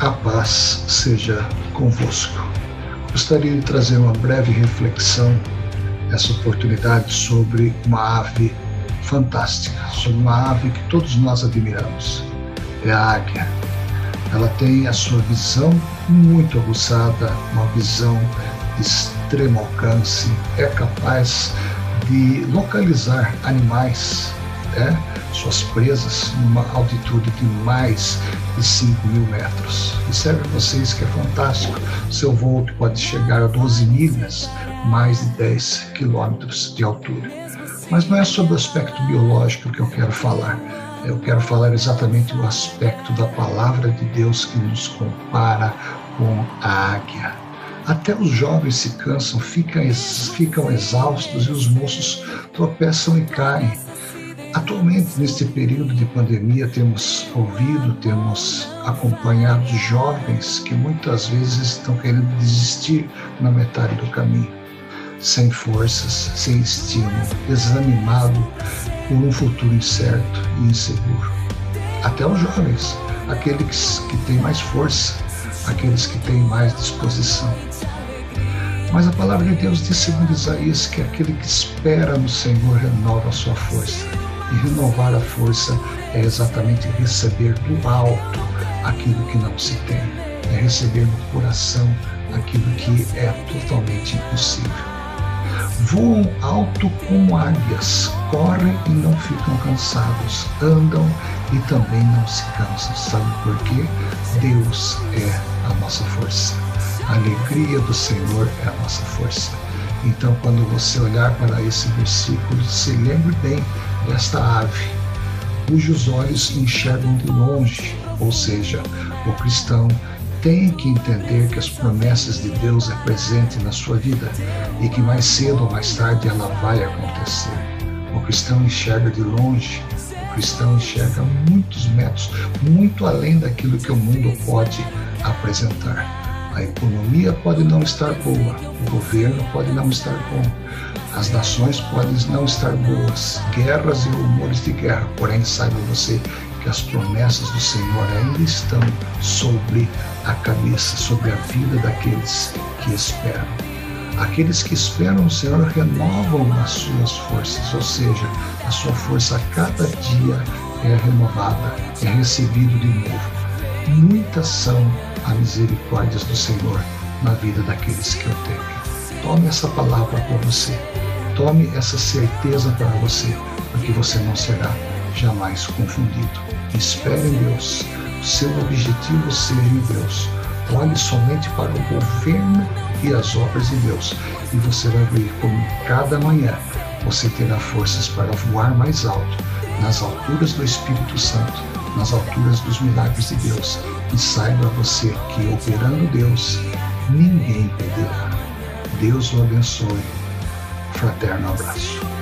A paz seja convosco. Gostaria de trazer uma breve reflexão nessa oportunidade sobre uma ave fantástica, sobre uma ave que todos nós admiramos. É a águia. Ela tem a sua visão muito aguçada, uma visão de extremo alcance, é capaz de localizar animais né, suas presas numa altitude de mais de 5 mil metros. Observe vocês que é fantástico. Seu voo pode chegar a 12 milhas, mais de 10 quilômetros de altura. Mas não é sobre o aspecto biológico que eu quero falar. Eu quero falar exatamente o aspecto da palavra de Deus que nos compara com a águia. Até os jovens se cansam, ficam, ficam exaustos e os moços tropeçam e caem. Atualmente, neste período de pandemia, temos ouvido, temos acompanhado jovens que muitas vezes estão querendo desistir na metade do caminho, sem forças, sem estímulo, desanimado por um futuro incerto e inseguro. Até os jovens, aqueles que têm mais força, aqueles que têm mais disposição. Mas a palavra de Deus diz, segundo Isaías, que aquele que espera no Senhor renova a sua força. E renovar a força é exatamente receber do alto aquilo que não se tem, é receber no coração aquilo que é totalmente impossível. Voam alto como águias, correm e não ficam cansados, andam e também não se cansam. Sabe por quê? Deus é a nossa força. A alegria do Senhor é a nossa força. Então, quando você olhar para esse versículo, se lembre bem desta ave, cujos olhos enxergam de longe, ou seja, o cristão tem que entender que as promessas de Deus é presente na sua vida e que mais cedo ou mais tarde ela vai acontecer. O cristão enxerga de longe, o cristão enxerga muitos metros, muito além daquilo que o mundo pode apresentar. A economia pode não estar boa, o governo pode não estar bom, as nações podem não estar boas, guerras e rumores de guerra, porém saiba você que as promessas do Senhor ainda estão sobre a cabeça, sobre a vida daqueles que esperam. Aqueles que esperam o Senhor renovam as suas forças, ou seja, a sua força a cada dia é renovada, é recebido de novo. Muitas são a misericórdias do Senhor na vida daqueles que o temem. Tome essa palavra para você. Tome essa certeza para você, porque você não será jamais confundido. Espere em Deus. Seu objetivo seja em Deus. Olhe somente para o governo e as obras de Deus, e você vai ver como cada manhã você terá forças para voar mais alto, nas alturas do Espírito Santo, nas alturas dos milagres de Deus, e saiba você que operando Deus, ninguém perderá. Deus o abençoe. Fraterno abraço.